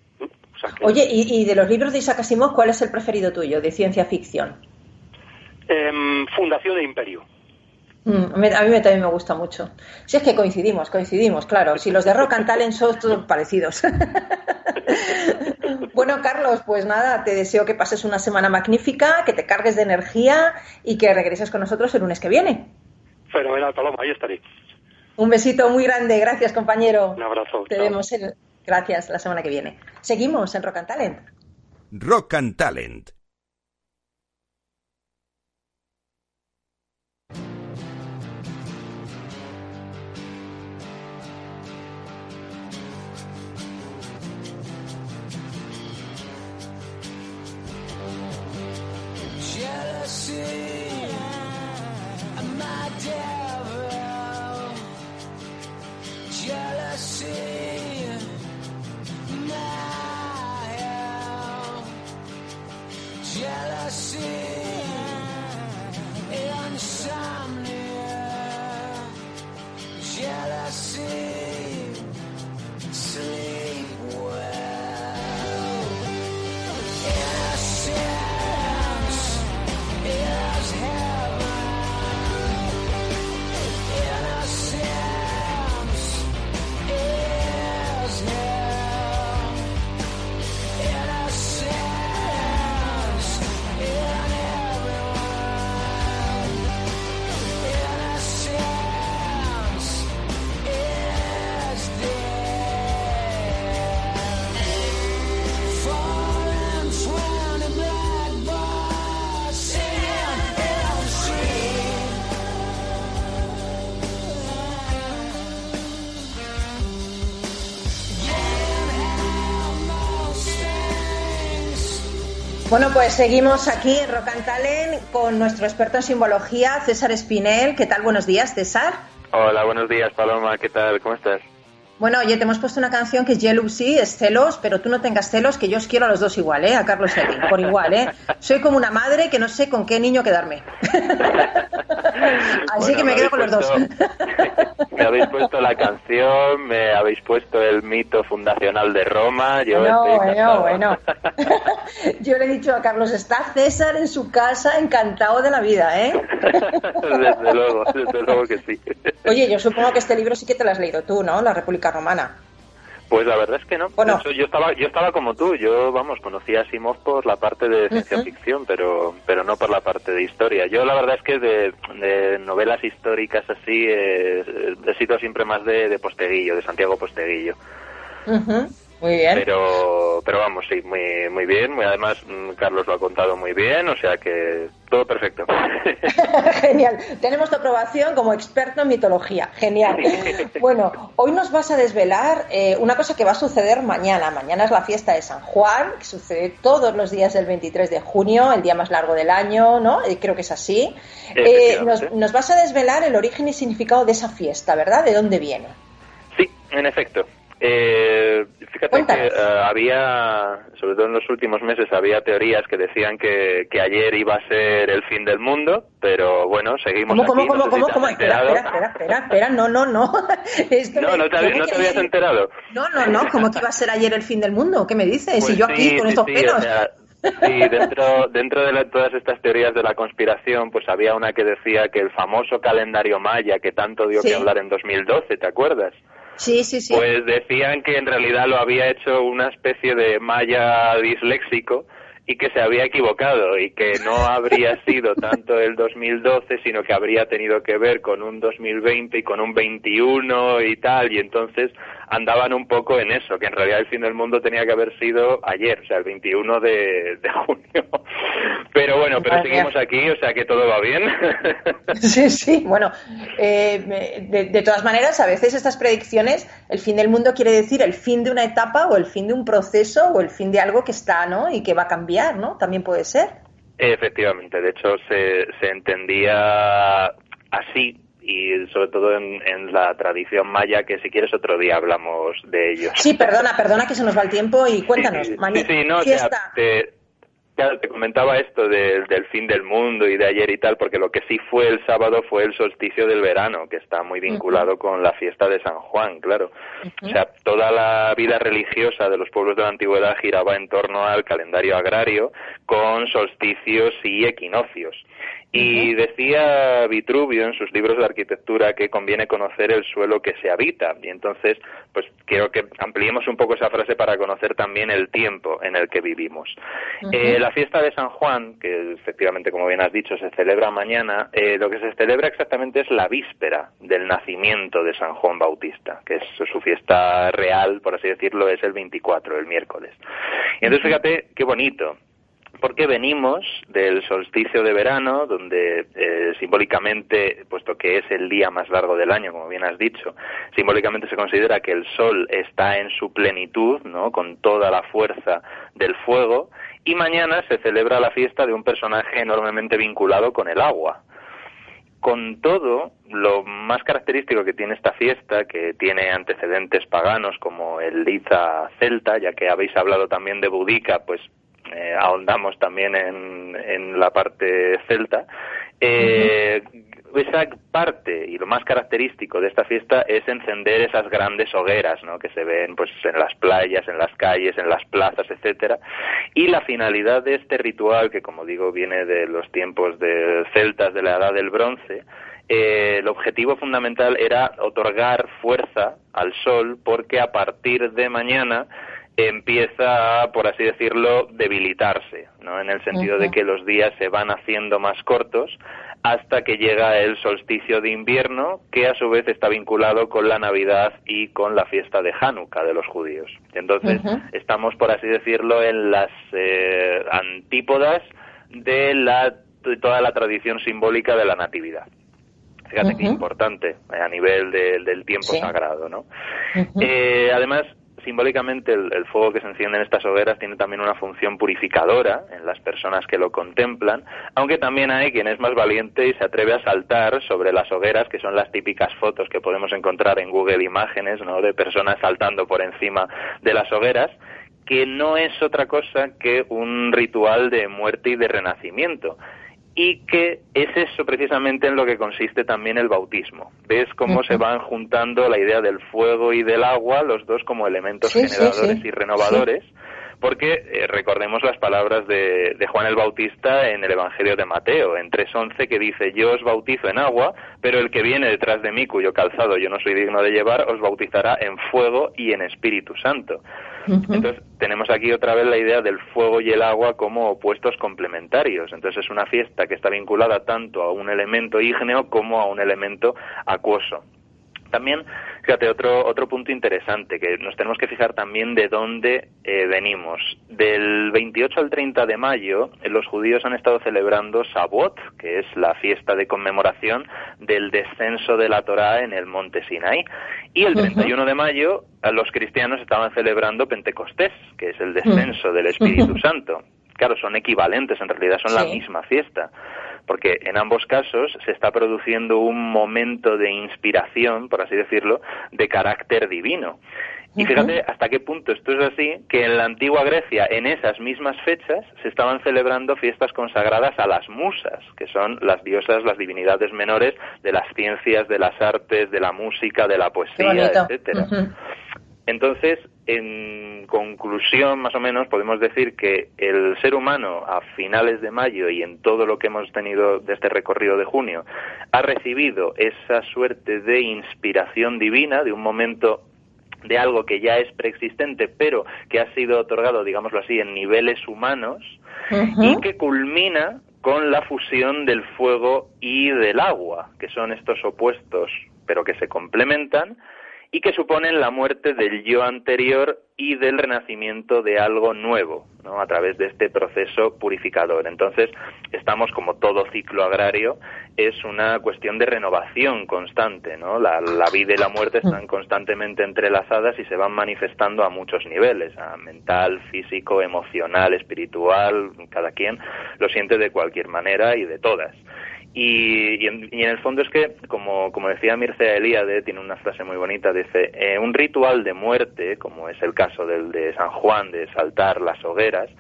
Speaker 2: Oye, ¿y, de los libros de Isaac Asimov, cuál es el preferido tuyo de ciencia ficción?
Speaker 4: Em, Fundación de Imperio.
Speaker 2: Mm, a mí también me gusta mucho. Si es que coincidimos, coincidimos, claro. Si los de Rock and Talent son todos parecidos. bueno, Carlos, pues nada, te deseo que pases una semana magnífica, que te cargues de energía y que regreses con nosotros el lunes que viene.
Speaker 4: Fenomenal, Paloma, ahí estaré.
Speaker 2: Un besito muy grande, gracias compañero.
Speaker 4: Un abrazo.
Speaker 2: Te vemos, gracias, la semana que viene. Seguimos en Rock and Talent.
Speaker 1: Rock and Talent see.
Speaker 2: Bueno, pues seguimos aquí en Rock and Talent con nuestro experto en simbología, César Espinel. ¿Qué tal? Buenos días, César.
Speaker 5: Hola, buenos días, Paloma. ¿Qué tal? ¿Cómo estás?
Speaker 2: Bueno, oye, te hemos puesto una canción que es Jealousy, es celos, pero tú no tengas celos, que yo os quiero a los dos igual, ¿eh? A Carlos y por igual, ¿eh? Soy como una madre que no sé con qué niño quedarme. Así que me, quedo con los dos.
Speaker 5: me habéis puesto la canción, me habéis puesto el mito fundacional de Roma. Yo
Speaker 2: no, bueno, bueno. yo le he dicho a Carlos, está César en su casa encantado de la vida, ¿eh?
Speaker 5: desde luego, desde luego que sí.
Speaker 2: Oye, yo supongo que este libro sí que te lo has leído tú, ¿no? La República romana.
Speaker 5: Pues la verdad es que no. Bueno. yo estaba yo estaba como tú. Yo, vamos, conocía a Simov por la parte de ciencia ficción, pero pero no por la parte de historia. Yo la verdad es que de, novelas históricas así eh, he sido siempre más de, de Posteguillo, de Santiago Posteguillo.
Speaker 2: Muy bien.
Speaker 5: Pero, pero vamos, sí, muy, muy bien. Muy, además, mm, Carlos lo ha contado muy bien, o sea que todo perfecto.
Speaker 2: Genial. Tenemos tu aprobación como experto en mitología. Genial. bueno, hoy nos vas a desvelar eh, una cosa que va a suceder mañana. Mañana es la fiesta de San Juan, que sucede todos los días del 23 de junio, el día más largo del año, ¿no? Eh, creo que es así. Eh, nos, nos vas a desvelar el origen y significado de esa fiesta, ¿verdad? ¿De dónde viene?
Speaker 5: Sí, en efecto. Eh, fíjate que eh, había, sobre todo en los últimos meses, había teorías que decían que, que ayer iba a ser el fin del mundo, pero bueno, seguimos
Speaker 2: ¿Cómo,
Speaker 5: aquí.
Speaker 2: ¿Cómo, cómo, cómo, cómo? Espera, espera, espera, espera, no, no, no.
Speaker 5: no, no te, habías enterado.
Speaker 2: No, no, no, ¿cómo que iba a ser ayer el fin del mundo? ¿Qué me dices? Pues y yo aquí con estos pelos.
Speaker 5: Sí, dentro, dentro de todas estas teorías de la conspiración, pues había una que decía que el famoso calendario maya que tanto dio que hablar en 2012, ¿te acuerdas?
Speaker 2: Sí, sí, sí.
Speaker 5: Pues decían que en realidad lo había hecho una especie de maya disléxico y que se había equivocado y que no habría sido tanto el 2012, sino que habría tenido que ver con un 2020 y con un 21 y tal, y entonces andaban un poco en eso, que en realidad el fin del mundo tenía que haber sido ayer, o sea, el 21 de, junio. Pero bueno, pero seguimos aquí, o sea que todo va bien.
Speaker 2: Sí, sí, bueno, eh, de, de, todas maneras, a veces estas predicciones, el fin del mundo quiere decir el fin de una etapa o el fin de un proceso o el fin de algo que está, ¿no? Y que va a cambiar, ¿no? También puede ser.
Speaker 5: Efectivamente, de hecho se, se entendía así y sobre todo en, la tradición maya, que si quieres otro día hablamos de ellos.
Speaker 2: Sí, perdona, perdona que se nos va el tiempo y cuéntanos.
Speaker 5: Sí, sí, no, te, te, comentaba esto del fin del mundo y de ayer y tal, porque lo que sí fue el sábado fue el solsticio del verano, que está muy vinculado con la fiesta de San Juan, claro. O sea, toda la vida religiosa de los pueblos de la antigüedad giraba en torno al calendario agrario con solsticios y equinoccios. Y decía Vitruvio en sus libros de arquitectura que conviene conocer el suelo que se habita. Y entonces, pues quiero que ampliemos un poco esa frase para conocer también el tiempo en el que vivimos. Eh, la fiesta de San Juan, que efectivamente, como bien has dicho, se celebra mañana, eh, lo que se celebra exactamente es la víspera del nacimiento de San Juan Bautista, que es su fiesta real, por así decirlo, es el 24, el miércoles. Y entonces, fíjate qué bonito porque venimos del solsticio de verano, donde eh, simbólicamente, puesto que es el día más largo del año, como bien has dicho, simbólicamente se considera que el sol está en su plenitud, ¿no? con toda la fuerza del fuego, y mañana se celebra la fiesta de un personaje enormemente vinculado con el agua. Con todo, lo más característico que tiene esta fiesta, que tiene antecedentes paganos como el Liza celta, ya que habéis hablado también de Budica, pues eh, ahondamos también en, en, la parte celta. Eh, esa parte y lo más característico de esta fiesta es encender esas grandes hogueras ¿no? que se ven pues en las playas, en las calles, en las plazas, etcétera. Y la finalidad de este ritual, que como digo viene de los tiempos de celtas de la edad del bronce, eh, el objetivo fundamental era otorgar fuerza al sol porque a partir de mañana empieza, por así decirlo, debilitarse, ¿no? En el sentido de que los días se van haciendo más cortos hasta que llega el solsticio de invierno, que a su vez está vinculado con la Navidad y con la fiesta de Hanukkah de los judíos. Entonces, estamos, por así decirlo, en las eh, antípodas de, la, toda la tradición simbólica de la Natividad. Fíjate qué importante a nivel del tiempo sagrado, ¿no? eh, además, simbólicamente el, fuego que se enciende en estas hogueras tiene también una función purificadora en las personas que lo contemplan, aunque también hay quien es más valiente y se atreve a saltar sobre las hogueras, que son las típicas fotos que podemos encontrar en Google Imágenes, ¿no? De personas saltando por encima de las hogueras que no es otra cosa que un ritual de muerte y de renacimiento y que es eso precisamente en lo que consiste también el bautismo. ¿Ves cómo se van juntando la idea del fuego y del agua, los dos como elementos generadores y renovadores? Porque eh, recordemos las palabras de, de, Juan el Bautista en el Evangelio de Mateo, en 3.11, que dice, yo os bautizo en agua, pero el que viene detrás de mí, cuyo calzado yo no soy digno de llevar, os bautizará en fuego y en Espíritu Santo. Entonces, tenemos aquí otra vez la idea del fuego y el agua como opuestos complementarios. Entonces, es una fiesta que está vinculada tanto a un elemento ígneo como a un elemento acuoso. También, fíjate, otro, otro punto interesante, que nos tenemos que fijar también de dónde eh, venimos. Del 28 al 30 de mayo, eh, los judíos han estado celebrando Shavuot, que es la fiesta de conmemoración del descenso de la Torá en el monte Sinai. Y el 31 de mayo, los cristianos estaban celebrando Pentecostés, que es el descenso del Espíritu Santo. Claro, son equivalentes, en realidad son la misma fiesta. Porque en ambos casos se está produciendo un momento de inspiración, por así decirlo, de carácter divino. Y fíjate hasta qué punto esto es así, que en la antigua Grecia, en esas mismas fechas, se estaban celebrando fiestas consagradas a las musas, que son las diosas, las divinidades menores de las ciencias, de las artes, de la música, de la poesía, etcétera. Entonces, en conclusión, más o menos, podemos decir que el ser humano a finales de mayo y en todo lo que hemos tenido de este recorrido de junio ha recibido esa suerte de inspiración divina, de un momento de algo que ya es preexistente, pero que ha sido otorgado, digámoslo así, en niveles humanos y que culmina con la fusión del fuego y del agua, que son estos opuestos, pero que se complementan y que suponen la muerte del yo anterior y del renacimiento de algo nuevo, ¿no? a través de este proceso purificador. Entonces, estamos como todo ciclo agrario, es una cuestión de renovación constante, ¿no? La, vida y la muerte están constantemente entrelazadas y se van manifestando a muchos niveles, a mental, físico, emocional, espiritual, cada quien lo siente de cualquier manera y de todas. Y, en, el fondo es que, como, como decía Mircea Eliade, tiene una frase muy bonita, dice, eh, un ritual de muerte, como es el caso del de San Juan, de saltar las hogueras,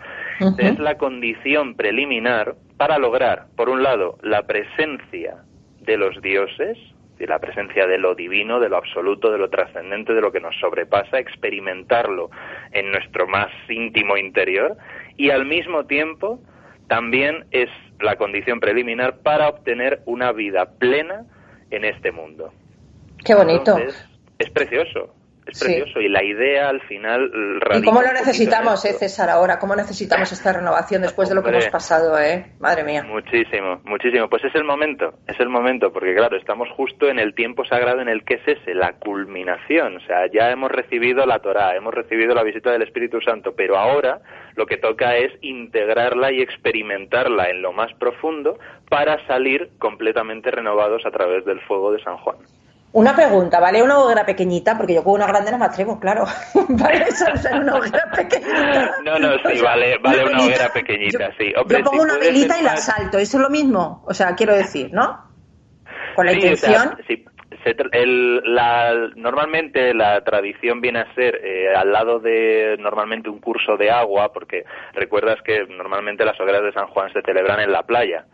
Speaker 5: es la condición preliminar para lograr, por un lado, la presencia de los dioses, de la presencia de lo divino, de lo absoluto, de lo trascendente, de lo que nos sobrepasa, experimentarlo en nuestro más íntimo interior, y al mismo tiempo también es la condición preliminar para obtener una vida plena en este mundo.
Speaker 2: Qué bonito.
Speaker 5: es precioso, es precioso y la idea al final
Speaker 2: ¿Y cómo lo necesitamos, eh, César, ahora? ¿Cómo necesitamos esta renovación después de lo que hemos pasado, eh? Madre mía.
Speaker 5: Muchísimo, muchísimo. Pues es el momento, es el momento, porque claro, estamos justo en el tiempo sagrado en el que es ese, la culminación. O sea, ya hemos recibido la Torá, hemos recibido la visita del Espíritu Santo, pero ahora lo que toca es integrarla y experimentarla en lo más profundo para salir completamente renovados a través del fuego de San Juan.
Speaker 2: Una pregunta, ¿vale? Una hoguera pequeñita, porque yo con una grande no me atrevo, claro. ¿Vale eso una hoguera pequeñita?
Speaker 5: No, no, sí, vale, vale una hoguera pequeñita, sí.
Speaker 2: yo pongo una velita y la salto, ¿eso es lo mismo? O sea, quiero decir, ¿no? Con la intención...
Speaker 5: sí. la, normalmente la tradición viene a ser eh, al lado de normalmente un curso de agua, porque recuerdas que normalmente las hogueras de San Juan se celebran en la playa.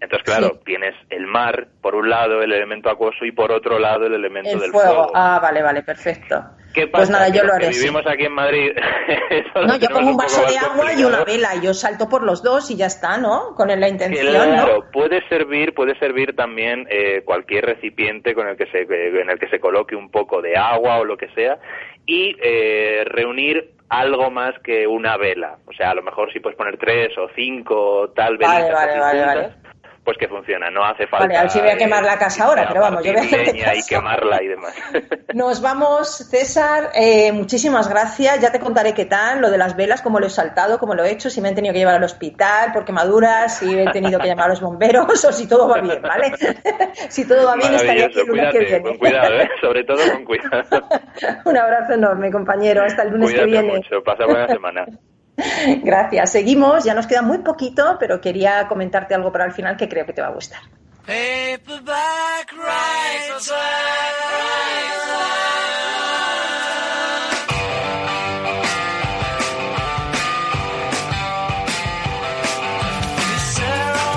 Speaker 5: Entonces, claro, tienes el mar, por un lado el elemento acuoso y por otro lado el elemento del fuego.
Speaker 2: Ah, vale, vale, perfecto. Pues nada, yo lo haré.
Speaker 5: vivimos aquí en Madrid.
Speaker 2: no, yo pongo un vaso de agua y una vela y yo salto por los dos y ya está, ¿no? Con la intención.
Speaker 5: Claro, puede servir, puede servir también eh, cualquier recipiente con el que se en el que se coloque un poco de agua o lo que sea y eh, reunir algo más que una vela. O sea, a lo mejor si puedes poner tres o cinco tal vez.
Speaker 2: Vale, vale, vale, vale
Speaker 5: pues que funciona, no hace falta.
Speaker 2: Vale, a ver si voy a quemar la casa ahora, pero vamos, yo voy a hacer
Speaker 5: leña y quemarla y demás.
Speaker 2: Nos vamos, César, eh, muchísimas gracias, ya te contaré qué tal, lo de las velas, cómo lo he saltado, cómo lo he hecho, si me han tenido que llevar al hospital por quemaduras, si he tenido que llamar a los bomberos o si todo va bien, ¿vale? si todo va bien, estaré aquí el lunes que viene.
Speaker 5: Con cuidado, ¿eh? sobre todo con cuidado.
Speaker 2: Un abrazo enorme, compañero, hasta el lunes
Speaker 5: que
Speaker 2: viene.
Speaker 5: mucho, pasa buena semana.
Speaker 2: Gracias. Seguimos, ya nos queda muy poquito, pero quería comentarte algo para el final que creo que te va a gustar.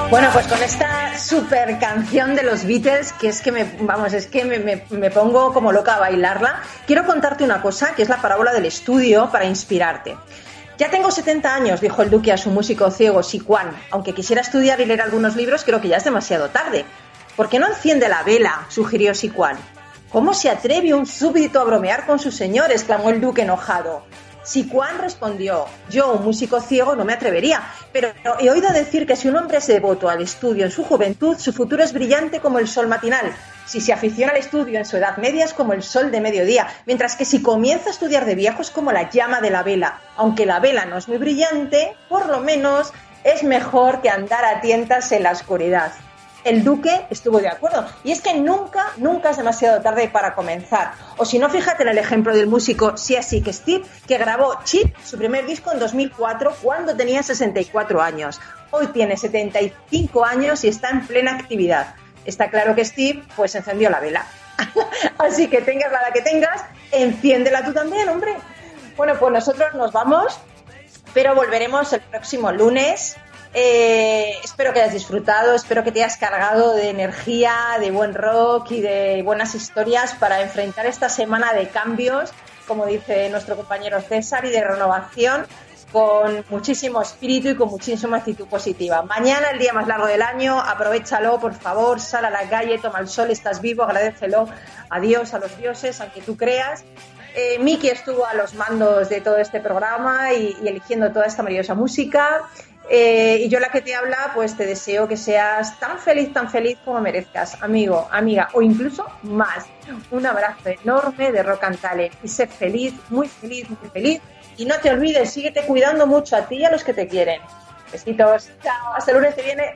Speaker 2: Bueno, pues con esta super canción de los Beatles, que es que me, vamos, es que me, me, pongo como loca a bailarla, quiero contarte una cosa, que es la parábola del estudio para inspirarte. Ya tengo 70 años, dijo el duque a su músico ciego Siquan. Aunque quisiera estudiar y leer algunos libros, creo que ya es demasiado tarde. ¿Por qué no enciende la vela? sugirió Siquan. ¿Cómo se atreve un súbdito a bromear con su señor? exclamó el duque enojado. Siquan respondió, yo, un músico ciego, no me atrevería, pero he oído decir que si un hombre es devoto al estudio en su juventud, su futuro es brillante como el sol matinal, si se aficiona al estudio en su edad media es como el sol de mediodía, mientras que si comienza a estudiar de viejo es como la llama de la vela. Aunque la vela no es muy brillante, por lo menos es mejor que andar a tientas en la oscuridad. El duque estuvo de acuerdo. Y es que nunca, nunca es demasiado tarde para comenzar. O si no, fíjate en el ejemplo del músico Siasik Steve, que grabó Chip, su primer disco, en 2004, cuando tenía 64 años. Hoy tiene 75 años y está en plena actividad. Está claro que Steve, pues encendió la vela. Así que tengas la que tengas, enciéndela tú también, hombre. Bueno, pues nosotros nos vamos, pero volveremos el próximo lunes eh, espero que hayas disfrutado, espero que te hayas cargado de energía, de buen rock y de buenas historias para enfrentar esta semana de cambios, como dice nuestro compañero César, y de renovación con muchísimo espíritu y con muchísima actitud positiva. Mañana, el día más largo del año, aprovechalo, por favor, sal a la calle, toma el sol, estás vivo, agradecelo a Dios, a los dioses, aunque tú creas. Eh, Miki estuvo a los mandos de todo este programa y eligiendo toda esta maravillosa música. Eh, y yo la que te habla, pues te deseo que seas tan feliz, tan feliz como merezcas, amigo, amiga, o incluso más. Un abrazo enorme de Rock and Talent y sé feliz, muy feliz, muy feliz. Y no te olvides, síguete cuidando mucho a ti y a los que te quieren. Besitos, chao, hasta el lunes que viene.